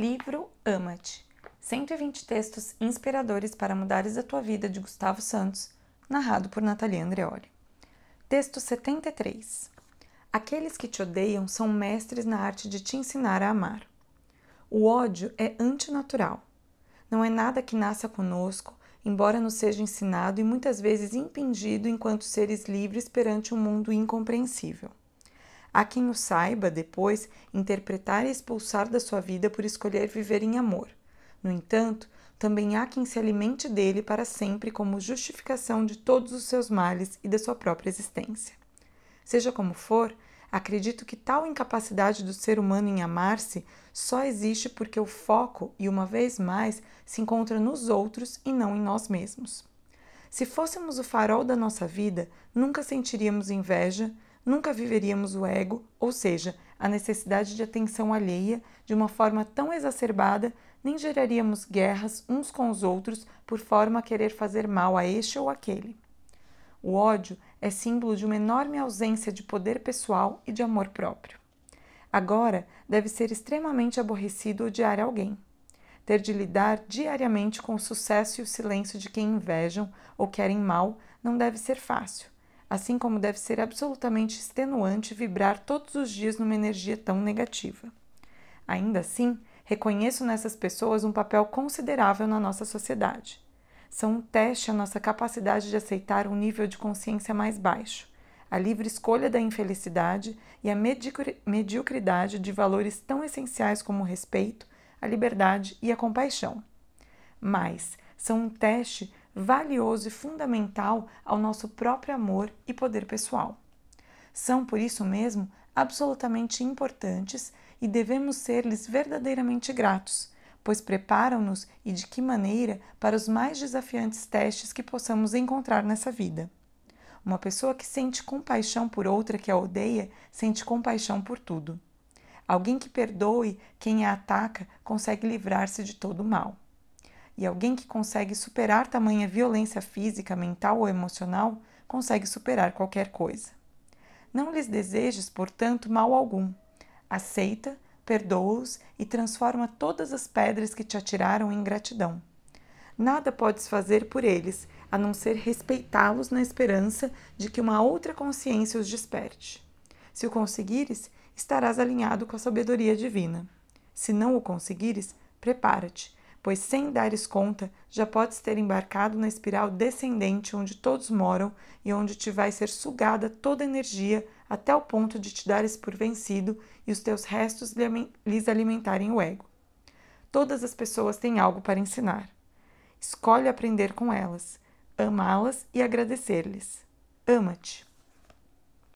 Livro Ama-te 120 textos inspiradores para mudares a tua vida de Gustavo Santos, narrado por Natalia Andreoli. Texto 73 Aqueles que te odeiam são mestres na arte de te ensinar a amar. O ódio é antinatural. Não é nada que nasça conosco, embora nos seja ensinado e muitas vezes impingido enquanto seres livres perante um mundo incompreensível. Há quem o saiba depois interpretar e expulsar da sua vida por escolher viver em amor. No entanto, também há quem se alimente dele para sempre como justificação de todos os seus males e da sua própria existência. Seja como for, acredito que tal incapacidade do ser humano em amar-se só existe porque o foco, e uma vez mais, se encontra nos outros e não em nós mesmos. Se fôssemos o farol da nossa vida, nunca sentiríamos inveja, nunca viveríamos o ego, ou seja, a necessidade de atenção alheia, de uma forma tão exacerbada, nem geraríamos guerras uns com os outros por forma a querer fazer mal a este ou aquele. O ódio é símbolo de uma enorme ausência de poder pessoal e de amor próprio. Agora, deve ser extremamente aborrecido odiar alguém. Ter de lidar diariamente com o sucesso e o silêncio de quem invejam ou querem mal não deve ser fácil assim como deve ser absolutamente extenuante vibrar todos os dias numa energia tão negativa. Ainda assim, reconheço nessas pessoas um papel considerável na nossa sociedade. São um teste à nossa capacidade de aceitar um nível de consciência mais baixo, a livre escolha da infelicidade e a mediocridade de valores tão essenciais como o respeito, a liberdade e a compaixão. Mas são um teste valioso e fundamental ao nosso próprio amor e poder pessoal. São, por isso mesmo, absolutamente importantes e devemos ser-lhes verdadeiramente gratos, pois preparam-nos e de que maneira para os mais desafiantes testes que possamos encontrar nessa vida. Uma pessoa que sente compaixão por outra que a odeia, sente compaixão por tudo. Alguém que perdoe quem a ataca consegue livrar-se de todo o mal. E alguém que consegue superar tamanha violência física, mental ou emocional consegue superar qualquer coisa. Não lhes desejes, portanto, mal algum. Aceita, perdoa-os e transforma todas as pedras que te atiraram em gratidão. Nada podes fazer por eles, a não ser respeitá-los na esperança de que uma outra consciência os desperte. Se o conseguires, estarás alinhado com a sabedoria divina. Se não o conseguires, prepara-te, pois sem dares conta, já podes ter embarcado na espiral descendente onde todos moram e onde te vai ser sugada toda a energia até o ponto de te dares por vencido e os teus restos lhes alimentarem o ego. Todas as pessoas têm algo para ensinar. Escolhe aprender com elas, amá-las e agradecer-lhes. Ama-te.